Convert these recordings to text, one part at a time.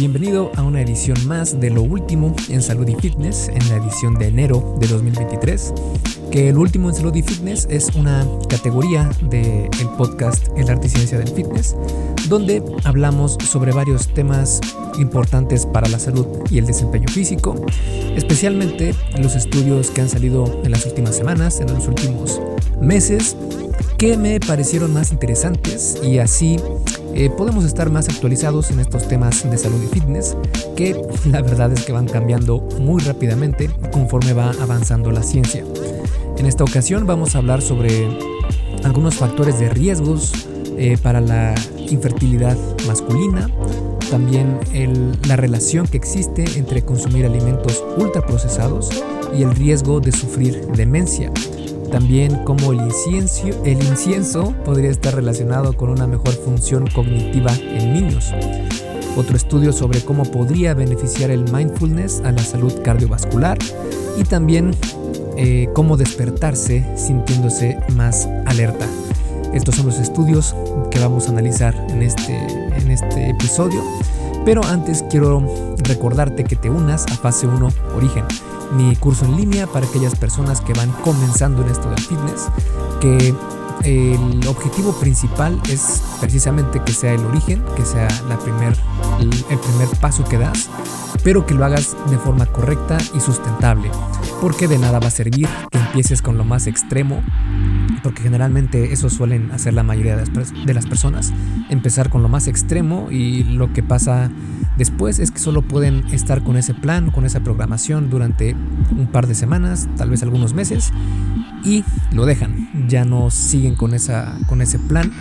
Bienvenido a una edición más de lo último en salud y fitness, en la edición de enero de 2023. Que el último en salud y fitness es una categoría del podcast El arte y ciencia del fitness, donde hablamos sobre varios temas importantes para la salud y el desempeño físico, especialmente los estudios que han salido en las últimas semanas, en los últimos meses, que me parecieron más interesantes y así eh, podemos estar más actualizados en estos temas de salud y fitness que la verdad es que van cambiando muy rápidamente conforme va avanzando la ciencia. En esta ocasión vamos a hablar sobre algunos factores de riesgos eh, para la infertilidad masculina, también la relación que existe entre consumir alimentos ultraprocesados y el riesgo de sufrir demencia. También cómo el incienso, el incienso podría estar relacionado con una mejor función cognitiva en niños. Otro estudio sobre cómo podría beneficiar el mindfulness a la salud cardiovascular y también eh, cómo despertarse sintiéndose más alerta. Estos son los estudios que vamos a analizar en este, en este episodio. Pero antes quiero recordarte que te unas a Fase 1 Origen mi curso en línea para aquellas personas que van comenzando en esto del fitness, que el objetivo principal es precisamente que sea el origen, que sea la primer, el primer paso que das, pero que lo hagas de forma correcta y sustentable, porque de nada va a servir que empieces con lo más extremo, porque generalmente eso suelen hacer la mayoría de las personas, empezar con lo más extremo y lo que pasa Después es que solo pueden estar con ese plan, con esa programación durante un par de semanas, tal vez algunos meses, y lo dejan. Ya no siguen con, esa, con ese plan.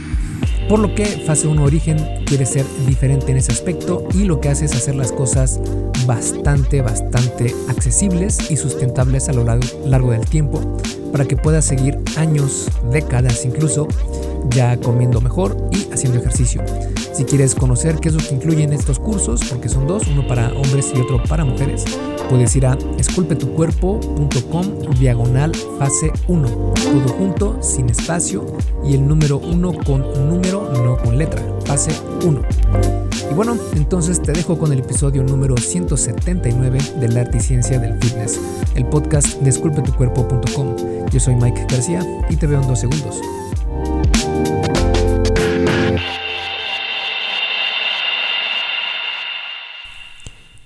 Por lo que fase 1 origen quiere ser diferente en ese aspecto y lo que hace es hacer las cosas bastante, bastante accesibles y sustentables a lo largo del tiempo para que puedas seguir años, décadas incluso, ya comiendo mejor y haciendo ejercicio. Si quieres conocer qué es lo que incluyen estos cursos, porque son dos, uno para hombres y otro para mujeres, puedes ir a esculpetucuerpo.com diagonal fase 1, todo junto, sin espacio y el número 1 con número, no con letra, fase 1. Y bueno, entonces te dejo con el episodio número 179 de la arte y ciencia del fitness, el podcast de. Yo soy Mike García y te veo en dos segundos.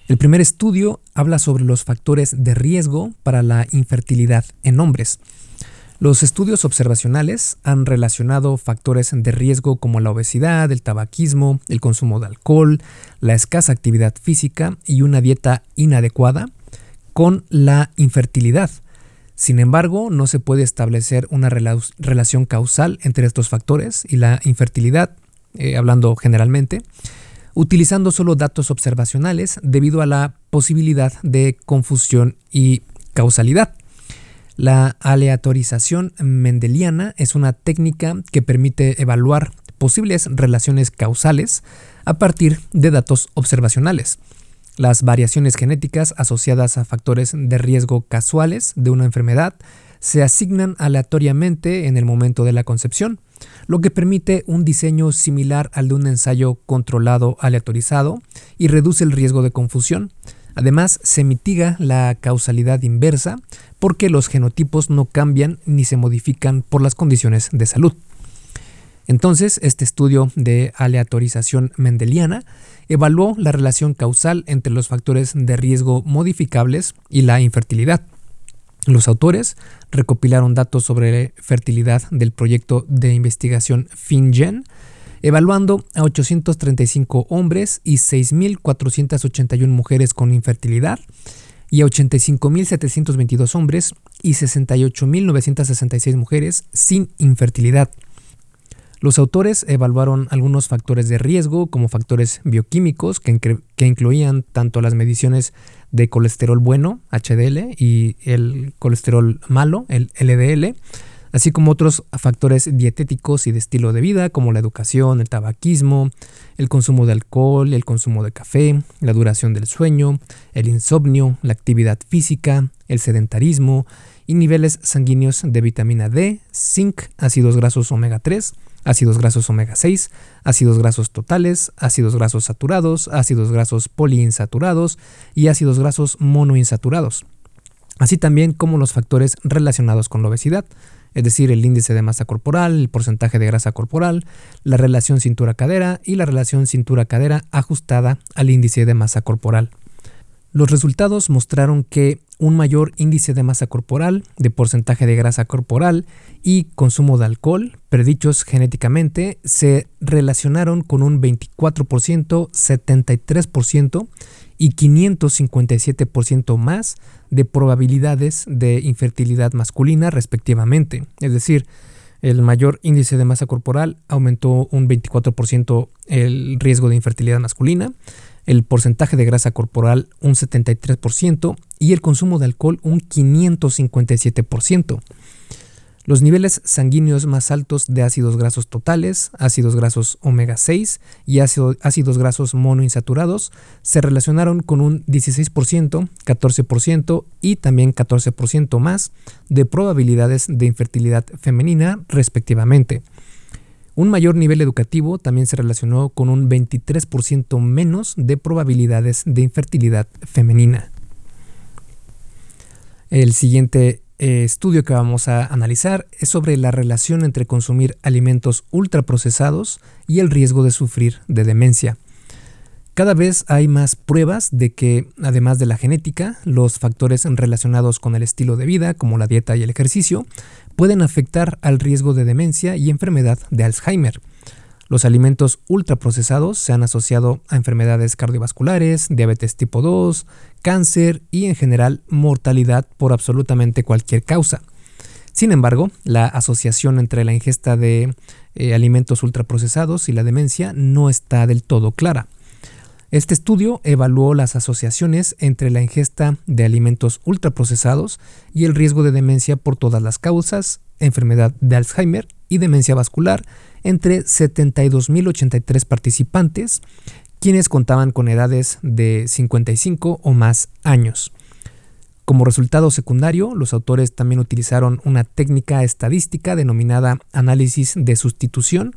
El primer estudio habla sobre los factores de riesgo para la infertilidad en hombres. Los estudios observacionales han relacionado factores de riesgo como la obesidad, el tabaquismo, el consumo de alcohol, la escasa actividad física y una dieta inadecuada con la infertilidad. Sin embargo, no se puede establecer una relación causal entre estos factores y la infertilidad, eh, hablando generalmente utilizando solo datos observacionales debido a la posibilidad de confusión y causalidad. La aleatorización mendeliana es una técnica que permite evaluar posibles relaciones causales a partir de datos observacionales. Las variaciones genéticas asociadas a factores de riesgo casuales de una enfermedad se asignan aleatoriamente en el momento de la concepción, lo que permite un diseño similar al de un ensayo controlado aleatorizado y reduce el riesgo de confusión. Además, se mitiga la causalidad inversa porque los genotipos no cambian ni se modifican por las condiciones de salud. Entonces, este estudio de aleatorización mendeliana evaluó la relación causal entre los factores de riesgo modificables y la infertilidad. Los autores recopilaron datos sobre fertilidad del proyecto de investigación FinGen, evaluando a 835 hombres y 6.481 mujeres con infertilidad y a 85.722 hombres y 68.966 mujeres sin infertilidad. Los autores evaluaron algunos factores de riesgo como factores bioquímicos que, que, incluían tanto las mediciones de colesterol bueno, HDL, y el colesterol malo, el LDL, así como otros factores dietéticos y de estilo de vida como la educación, el tabaquismo, el consumo de alcohol, el consumo de café, la duración del sueño, el insomnio, la actividad física, el sedentarismo y niveles sanguíneos de vitamina D, zinc, ácidos grasos omega 3, ácidos grasos omega 6, ácidos grasos totales, ácidos grasos saturados, ácidos grasos poliinsaturados y ácidos grasos monoinsaturados, así también como los factores relacionados con la obesidad, es decir, el índice de masa corporal, el porcentaje de grasa corporal, la relación cintura-cadera y la relación cintura-cadera ajustada al índice de masa corporal. Los resultados mostraron que un mayor índice de masa corporal, de porcentaje de grasa corporal y consumo de alcohol, predichos genéticamente, se relacionaron con un 24%, 73% y 557% más de probabilidades de infertilidad masculina respectivamente. Es decir, el mayor índice de masa corporal aumentó un 24% el riesgo de infertilidad masculina, el porcentaje de grasa corporal un 73% y el consumo de alcohol un 557%. Los niveles sanguíneos más altos de ácidos grasos totales, ácidos grasos omega 6 y ácidos grasos monoinsaturados se relacionaron con un 16%, 14% y también 14% más de probabilidades de infertilidad femenina respectivamente. Un mayor nivel educativo también se relacionó con un 23% menos de probabilidades de infertilidad femenina. El siguiente eh, estudio que vamos a analizar es sobre la relación entre consumir alimentos ultraprocesados y el riesgo de sufrir de demencia. Cada vez hay más pruebas de que, además de la genética, los factores relacionados con el estilo de vida, como la dieta y el ejercicio, pueden afectar al riesgo de demencia y enfermedad de Alzheimer. Los alimentos ultraprocesados se han asociado a enfermedades cardiovasculares, diabetes tipo 2, cáncer y en general mortalidad por absolutamente cualquier causa. Sin embargo, la asociación entre la ingesta de eh, alimentos ultraprocesados y la demencia no está del todo clara. Este estudio evaluó las asociaciones entre la ingesta de alimentos ultraprocesados y el riesgo de demencia por todas las causas, enfermedad de Alzheimer y demencia vascular entre 72.083 participantes, quienes contaban con edades de 55 o más años. Como resultado secundario, los autores también utilizaron una técnica estadística denominada análisis de sustitución,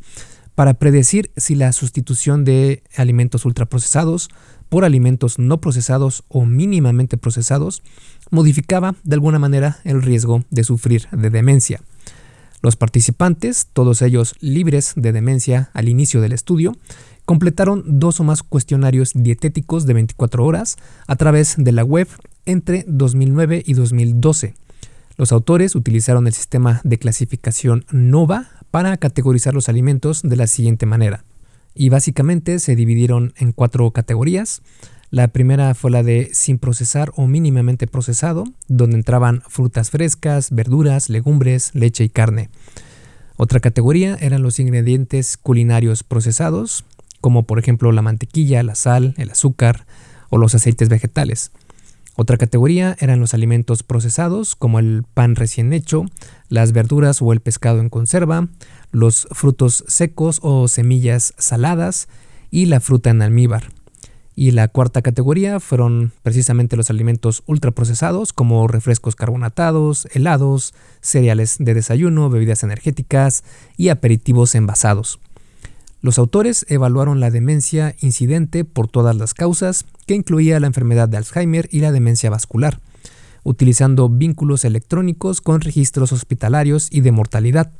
para predecir si la sustitución de alimentos ultraprocesados por alimentos no procesados o mínimamente procesados modificaba de alguna manera el riesgo de sufrir de demencia. Los participantes, todos ellos libres de demencia al inicio del estudio, completaron dos o más cuestionarios dietéticos de 24 horas a través de la web entre 2009 y 2012. Los autores utilizaron el sistema de clasificación NOVA para categorizar los alimentos de la siguiente manera. Y básicamente se dividieron en cuatro categorías. La primera fue la de sin procesar o mínimamente procesado, donde entraban frutas frescas, verduras, legumbres, leche y carne. Otra categoría eran los ingredientes culinarios procesados, como por ejemplo la mantequilla, la sal, el azúcar o los aceites vegetales. Otra categoría eran los alimentos procesados, como el pan recién hecho, las verduras o el pescado en conserva, los frutos secos o semillas saladas y la fruta en almíbar. Y la cuarta categoría fueron precisamente los alimentos ultraprocesados como refrescos carbonatados, helados, cereales de desayuno, bebidas energéticas y aperitivos envasados. Los autores evaluaron la demencia incidente por todas las causas, que incluía la enfermedad de Alzheimer y la demencia vascular, utilizando vínculos electrónicos con registros hospitalarios y de mortalidad.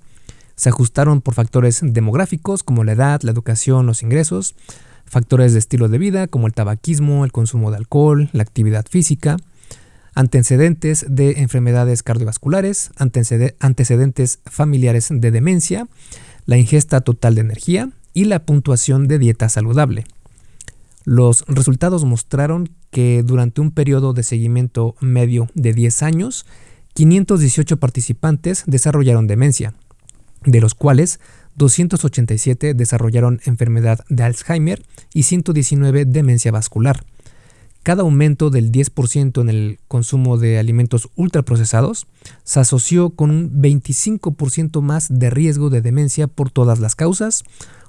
Se ajustaron por factores demográficos como la edad, la educación, los ingresos, factores de estilo de vida como el tabaquismo, el consumo de alcohol, la actividad física, antecedentes de enfermedades cardiovasculares, antecedentes familiares de demencia, la ingesta total de energía, y la puntuación de dieta saludable. Los resultados mostraron que durante un periodo de seguimiento medio de 10 años, 518 participantes desarrollaron demencia, de los cuales 287 desarrollaron enfermedad de Alzheimer y 119 demencia vascular. Cada aumento del 10% en el consumo de alimentos ultraprocesados se asoció con un 25% más de riesgo de demencia por todas las causas,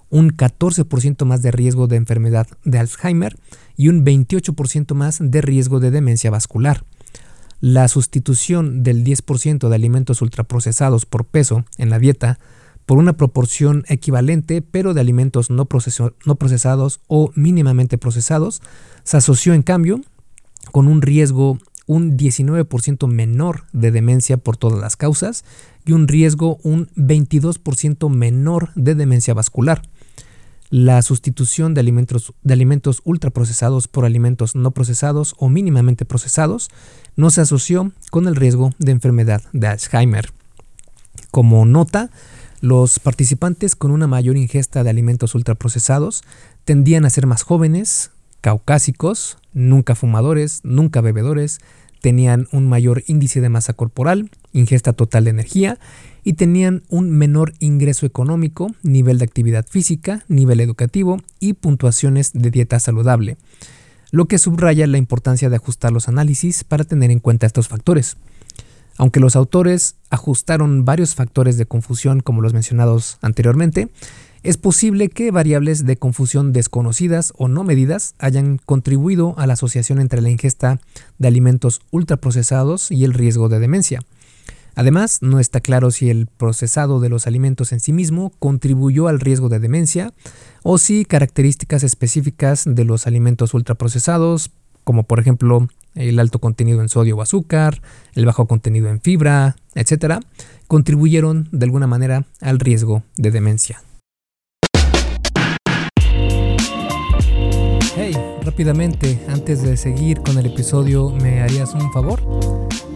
un 14% más de riesgo de enfermedad de Alzheimer y un 28% más de riesgo de demencia vascular. La sustitución del 10% de alimentos ultraprocesados por peso en la dieta por una proporción equivalente, pero de alimentos no, no procesados o mínimamente procesados, se asoció en cambio con un riesgo un 19% menor de demencia por todas las causas y un riesgo un 22% menor de demencia vascular. La sustitución de alimentos, de alimentos ultraprocesados por alimentos no procesados o mínimamente procesados no se asoció con el riesgo de enfermedad de Alzheimer. Como nota, los participantes con una mayor ingesta de alimentos ultraprocesados tendían a ser más jóvenes, caucásicos, nunca fumadores, nunca bebedores, tenían un mayor índice de masa corporal, ingesta total de energía y tenían un menor ingreso económico, nivel de actividad física, nivel educativo y puntuaciones de dieta saludable, lo que subraya la importancia de ajustar los análisis para tener en cuenta estos factores. Aunque los autores ajustaron varios factores de confusión como los mencionados anteriormente, es posible que variables de confusión desconocidas o no medidas hayan contribuido a la asociación entre la ingesta de alimentos ultraprocesados y el riesgo de demencia. Además, no está claro si el procesado de los alimentos en sí mismo contribuyó al riesgo de demencia o si características específicas de los alimentos ultraprocesados, como por ejemplo el alto contenido en sodio o azúcar, el bajo contenido en fibra, etc., contribuyeron de alguna manera al riesgo de demencia. Hey, rápidamente, antes de seguir con el episodio, ¿me harías un favor?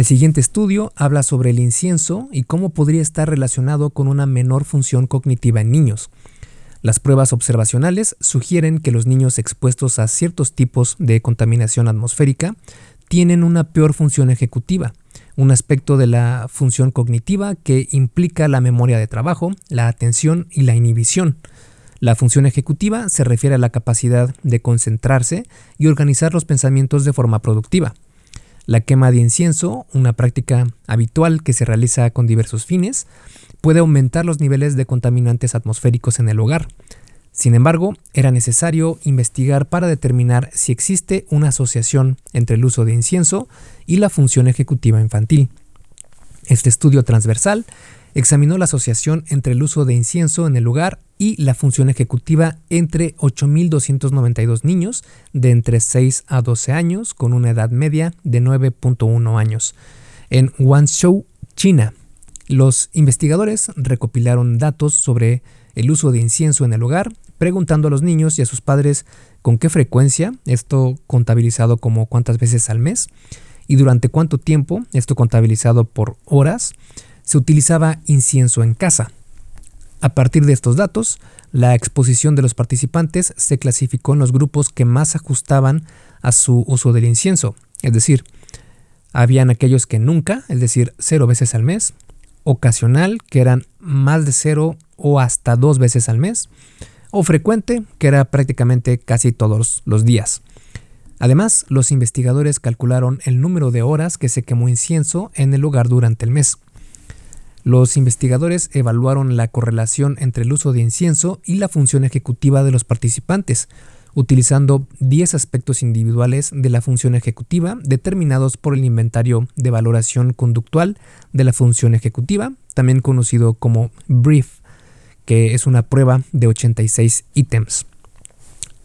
El siguiente estudio habla sobre el incienso y cómo podría estar relacionado con una menor función cognitiva en niños. Las pruebas observacionales sugieren que los niños expuestos a ciertos tipos de contaminación atmosférica tienen una peor función ejecutiva, un aspecto de la función cognitiva que implica la memoria de trabajo, la atención y la inhibición. La función ejecutiva se refiere a la capacidad de concentrarse y organizar los pensamientos de forma productiva. La quema de incienso, una práctica habitual que se realiza con diversos fines, puede aumentar los niveles de contaminantes atmosféricos en el hogar. Sin embargo, era necesario investigar para determinar si existe una asociación entre el uso de incienso y la función ejecutiva infantil. Este estudio transversal examinó la asociación entre el uso de incienso en el lugar y la función ejecutiva entre 8.292 niños de entre 6 a 12 años con una edad media de 9.1 años. En Guangzhou, China, los investigadores recopilaron datos sobre el uso de incienso en el hogar, preguntando a los niños y a sus padres con qué frecuencia, esto contabilizado como cuántas veces al mes, y durante cuánto tiempo, esto contabilizado por horas, se utilizaba incienso en casa. A partir de estos datos, la exposición de los participantes se clasificó en los grupos que más ajustaban a su uso del incienso, es decir, habían aquellos que nunca, es decir, cero veces al mes, ocasional, que eran más de cero o hasta dos veces al mes, o frecuente, que era prácticamente casi todos los días. Además, los investigadores calcularon el número de horas que se quemó incienso en el lugar durante el mes. Los investigadores evaluaron la correlación entre el uso de incienso y la función ejecutiva de los participantes, utilizando 10 aspectos individuales de la función ejecutiva determinados por el inventario de valoración conductual de la función ejecutiva, también conocido como BRIEF, que es una prueba de 86 ítems.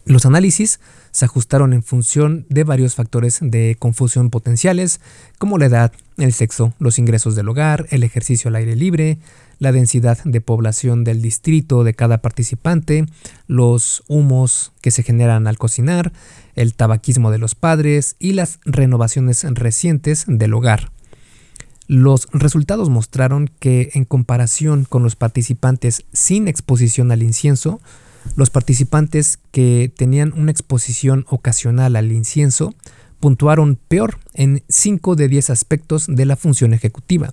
Los análisis se ajustaron en función de varios factores de confusión potenciales, como la edad, el sexo, los ingresos del hogar, el ejercicio al aire libre, la densidad de población del distrito de cada participante, los humos que se generan al cocinar, el tabaquismo de los padres y las renovaciones recientes del hogar. Los resultados mostraron que en comparación con los participantes sin exposición al incienso, los participantes que tenían una exposición ocasional al incienso puntuaron peor en 5 de 10 aspectos de la función ejecutiva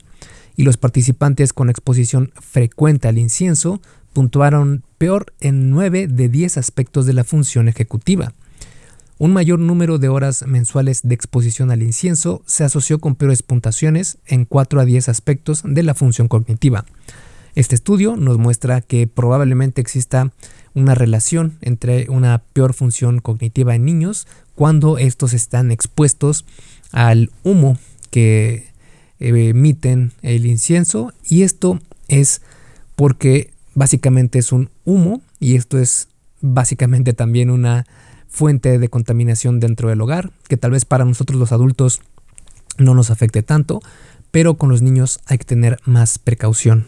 y los participantes con exposición frecuente al incienso puntuaron peor en 9 de 10 aspectos de la función ejecutiva. Un mayor número de horas mensuales de exposición al incienso se asoció con peores puntuaciones en 4 a 10 aspectos de la función cognitiva. Este estudio nos muestra que probablemente exista una relación entre una peor función cognitiva en niños cuando estos están expuestos al humo que emiten el incienso y esto es porque básicamente es un humo y esto es básicamente también una fuente de contaminación dentro del hogar, que tal vez para nosotros los adultos no nos afecte tanto, pero con los niños hay que tener más precaución.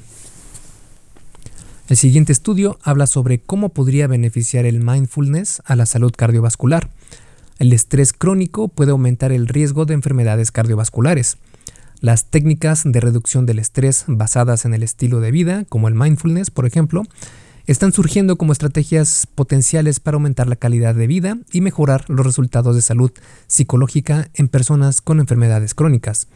El siguiente estudio habla sobre cómo podría beneficiar el mindfulness a la salud cardiovascular. El estrés crónico puede aumentar el riesgo de enfermedades cardiovasculares. Las técnicas de reducción del estrés basadas en el estilo de vida, como el mindfulness, por ejemplo, están surgiendo como estrategias potenciales para aumentar la calidad de vida y mejorar los resultados de salud psicológica en personas con enfermedades crónicas.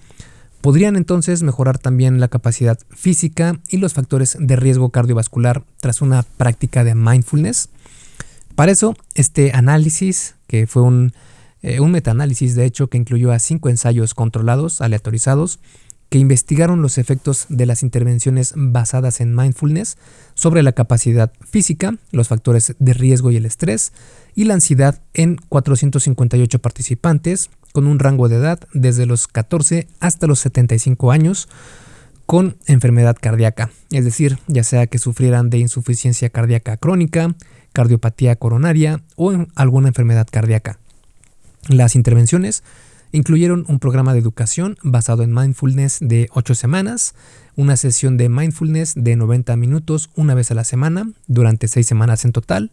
Podrían entonces mejorar también la capacidad física y los factores de riesgo cardiovascular tras una práctica de mindfulness. Para eso, este análisis, que fue un, eh, un metaanálisis de hecho que incluyó a cinco ensayos controlados, aleatorizados, que investigaron los efectos de las intervenciones basadas en mindfulness sobre la capacidad física, los factores de riesgo y el estrés, y la ansiedad en 458 participantes con un rango de edad desde los 14 hasta los 75 años con enfermedad cardíaca, es decir, ya sea que sufrieran de insuficiencia cardíaca crónica, cardiopatía coronaria o alguna enfermedad cardíaca. Las intervenciones Incluyeron un programa de educación basado en mindfulness de 8 semanas, una sesión de mindfulness de 90 minutos una vez a la semana, durante 6 semanas en total,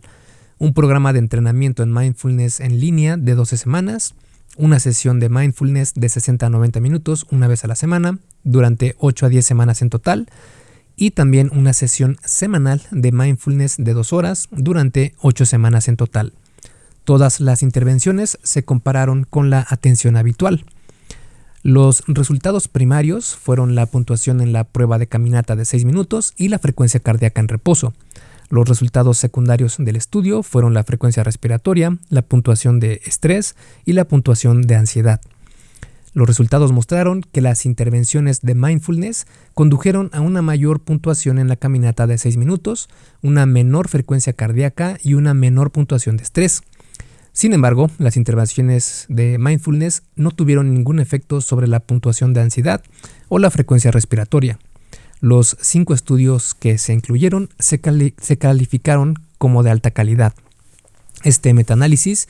un programa de entrenamiento en mindfulness en línea de 12 semanas, una sesión de mindfulness de 60 a 90 minutos una vez a la semana, durante 8 a 10 semanas en total, y también una sesión semanal de mindfulness de 2 horas durante 8 semanas en total. Todas las intervenciones se compararon con la atención habitual. Los resultados primarios fueron la puntuación en la prueba de caminata de 6 minutos y la frecuencia cardíaca en reposo. Los resultados secundarios del estudio fueron la frecuencia respiratoria, la puntuación de estrés y la puntuación de ansiedad. Los resultados mostraron que las intervenciones de mindfulness condujeron a una mayor puntuación en la caminata de 6 minutos, una menor frecuencia cardíaca y una menor puntuación de estrés. Sin embargo, las intervenciones de mindfulness no tuvieron ningún efecto sobre la puntuación de ansiedad o la frecuencia respiratoria. Los cinco estudios que se incluyeron se, calificaron como de alta calidad. Este metaanálisis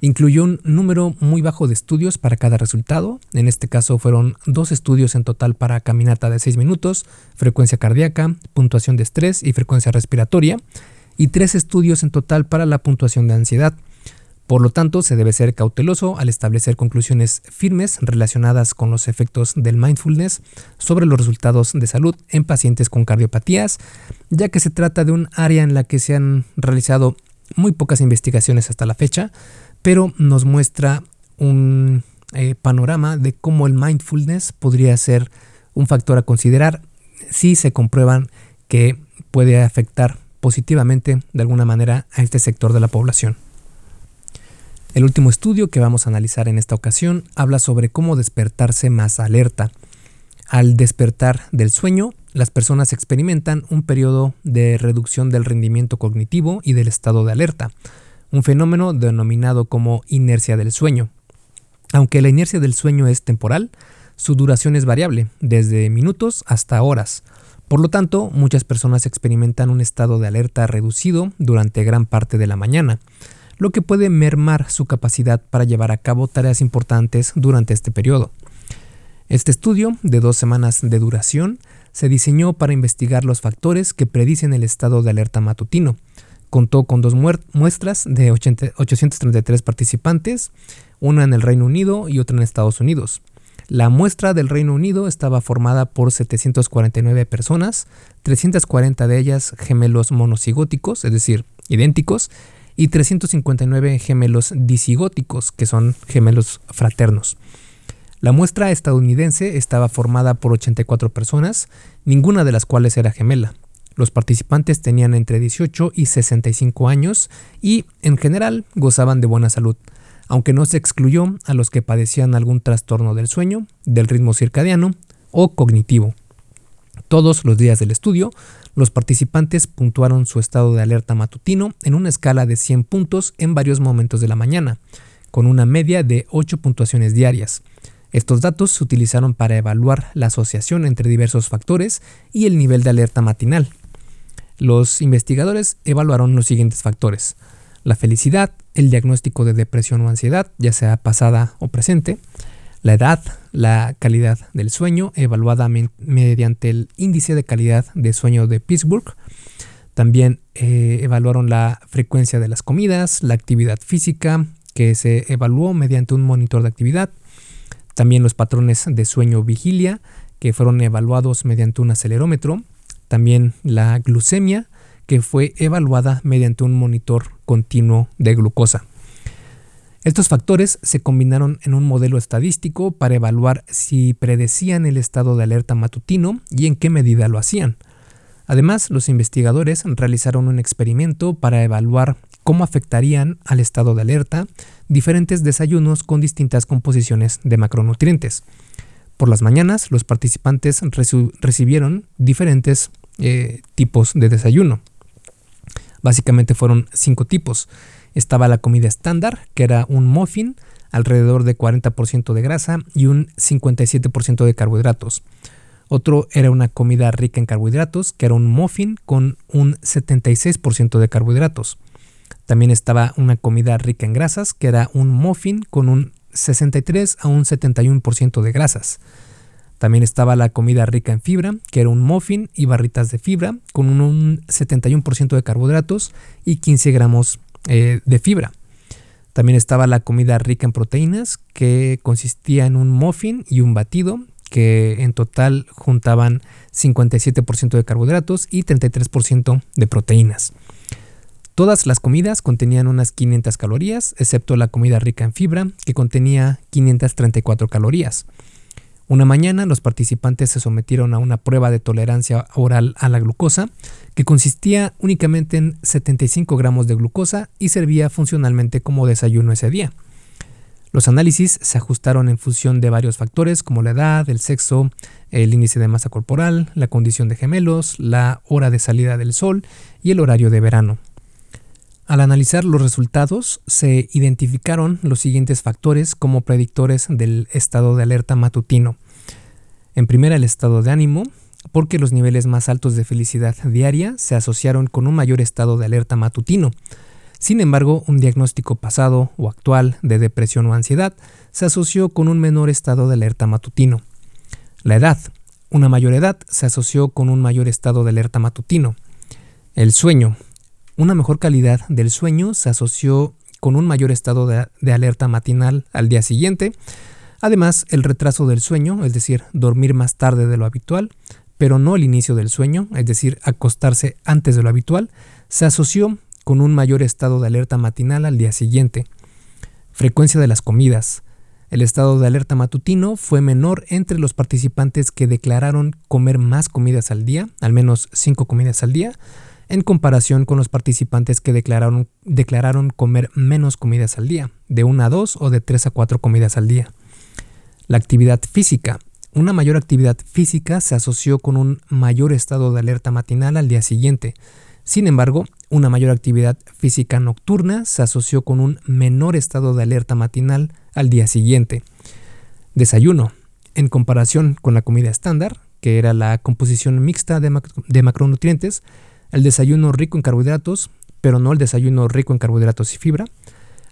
incluyó un número muy bajo de estudios para cada resultado. En este caso fueron dos estudios en total para caminata de 6 minutos, frecuencia cardíaca, puntuación de estrés y frecuencia respiratoria, y tres estudios en total para la puntuación de ansiedad. Por lo tanto, se debe ser cauteloso al establecer conclusiones firmes relacionadas con los efectos del mindfulness sobre los resultados de salud en pacientes con cardiopatías, ya que se trata de un área en la que se han realizado muy pocas investigaciones hasta la fecha, pero nos muestra un eh, panorama de cómo el mindfulness podría ser un factor a considerar si se comprueban que puede afectar positivamente de alguna manera a este sector de la población. El último estudio que vamos a analizar en esta ocasión habla sobre cómo despertarse más alerta. Al despertar del sueño, las personas experimentan un periodo de reducción del rendimiento cognitivo y del estado de alerta, un fenómeno denominado como inercia del sueño. Aunque la inercia del sueño es temporal, su duración es variable, desde minutos hasta horas. Por lo tanto, muchas personas experimentan un estado de alerta reducido durante gran parte de la mañana lo que puede mermar su capacidad para llevar a cabo tareas importantes durante este periodo. Este estudio, de dos semanas de duración, se diseñó para investigar los factores que predicen el estado de alerta matutino. Contó con dos muestras de 833 participantes, una en el Reino Unido y otra en Estados Unidos. La muestra del Reino Unido estaba formada por 749 personas, 340 de ellas gemelos monocigóticos, es decir, idénticos, y 359 gemelos disigóticos, que son gemelos fraternos. La muestra estadounidense estaba formada por 84 personas, ninguna de las cuales era gemela. Los participantes tenían entre 18 y 65 años y, en general, gozaban de buena salud aunque no se excluyó a los que padecían algún trastorno del sueño, del ritmo circadiano o cognitivo. Todos los días del estudio, los participantes puntuaron su estado de alerta matutino en una escala de 100 puntos en varios momentos de la mañana, con una media de 8 puntuaciones diarias. Estos datos se utilizaron para evaluar la asociación entre diversos factores y el nivel de alerta matinal. Los investigadores evaluaron los siguientes factores la felicidad, el diagnóstico de depresión o ansiedad, ya sea pasada o presente, la edad, la calidad del sueño, evaluada mediante el índice de calidad de sueño de Pittsburgh. También eh, evaluaron la frecuencia de las comidas, la actividad física, que se evaluó mediante un monitor de actividad. También los patrones de sueño vigilia, que fueron evaluados mediante un acelerómetro. También la glucemia, que fue evaluada mediante un monitor continuo de glucosa. Estos factores se combinaron en un modelo estadístico para evaluar si predecían el estado de alerta matutino y en qué medida lo hacían. Además, los investigadores realizaron un experimento para evaluar cómo afectarían al estado de alerta diferentes desayunos con distintas composiciones de macronutrientes. Por las mañanas, los participantes recibieron diferentes eh, tipos de desayuno. Básicamente fueron cinco tipos. Estaba la comida estándar, que era un muffin, alrededor de 40% de grasa y un 57% de carbohidratos. Otro era una comida rica en carbohidratos, que era un muffin con un 76% de carbohidratos. También estaba una comida rica en grasas, que era un muffin con un 63 a un 71% de grasas. También estaba la comida rica en fibra, que era un muffin y barritas de fibra, con un 71% de carbohidratos y 15 gramos eh, de fibra. También estaba la comida rica en proteínas, que consistía en un muffin y un batido, que en total juntaban 57% de carbohidratos y 33% de proteínas. Todas las comidas contenían unas 500 calorías, excepto la comida rica en fibra, que contenía 534 calorías. Una mañana los participantes se sometieron a una prueba de tolerancia oral a la glucosa que consistía únicamente en 75 gramos de glucosa y servía funcionalmente como desayuno ese día. Los análisis se ajustaron en función de varios factores como la edad, el sexo, el índice de masa corporal, la condición de gemelos, la hora de salida del sol y el horario de verano. Al analizar los resultados, se identificaron los siguientes factores como predictores del estado de alerta matutino. En primera, el estado de ánimo, porque los niveles más altos de felicidad diaria se asociaron con un mayor estado de alerta matutino. Sin embargo, un diagnóstico pasado o actual de depresión o ansiedad se asoció con un menor estado de alerta matutino. La edad. Una mayor edad se asoció con un mayor estado de alerta matutino. El sueño. Una mejor calidad del sueño se asoció con un mayor estado de, alerta matinal al día siguiente. Además, el retraso del sueño, es decir, dormir más tarde de lo habitual, pero no el inicio del sueño, es decir, acostarse antes de lo habitual, se asoció con un mayor estado de alerta matinal al día siguiente. Frecuencia de las comidas. El estado de alerta matutino fue menor entre los participantes que declararon comer más comidas al día, al menos 5 comidas al día, en comparación con los participantes que declararon, declararon comer menos comidas al día, de 1 a 2 o de 3 a 4 comidas al día. La actividad física. Una mayor actividad física se asoció con un mayor estado de alerta matinal al día siguiente. Sin embargo, una mayor actividad física nocturna se asoció con un menor estado de alerta matinal al día siguiente. Desayuno. En comparación con la comida estándar, que era la composición mixta de macronutrientes, el desayuno rico en carbohidratos, pero no el desayuno rico en carbohidratos y fibra,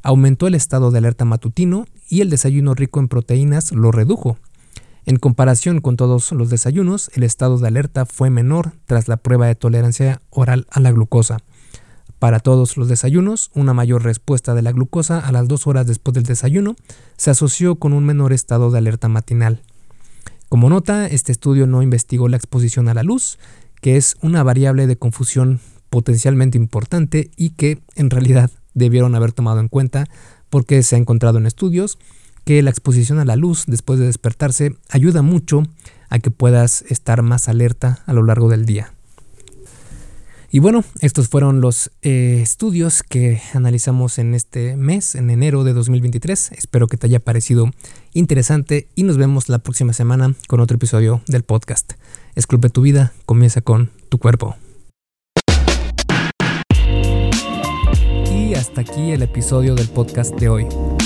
aumentó el estado de alerta matutino y el desayuno rico en proteínas lo redujo. En comparación con todos los desayunos, el estado de alerta fue menor tras la prueba de tolerancia oral a la glucosa. Para todos los desayunos, una mayor respuesta de la glucosa a las dos horas después del desayuno se asoció con un menor estado de alerta matinal. Como nota, este estudio no investigó la exposición a la luz, que es una variable de confusión potencialmente importante y que en realidad debieron haber tomado en cuenta porque se ha encontrado en estudios que la exposición a la luz después de despertarse ayuda mucho a que puedas estar más alerta a lo largo del día. Y bueno, estos fueron los eh, estudios que analizamos en este mes, en enero de 2023. Espero que te haya parecido interesante y nos vemos la próxima semana con otro episodio del podcast. Esculpe tu vida, comienza con tu cuerpo. Y hasta aquí el episodio del podcast de hoy.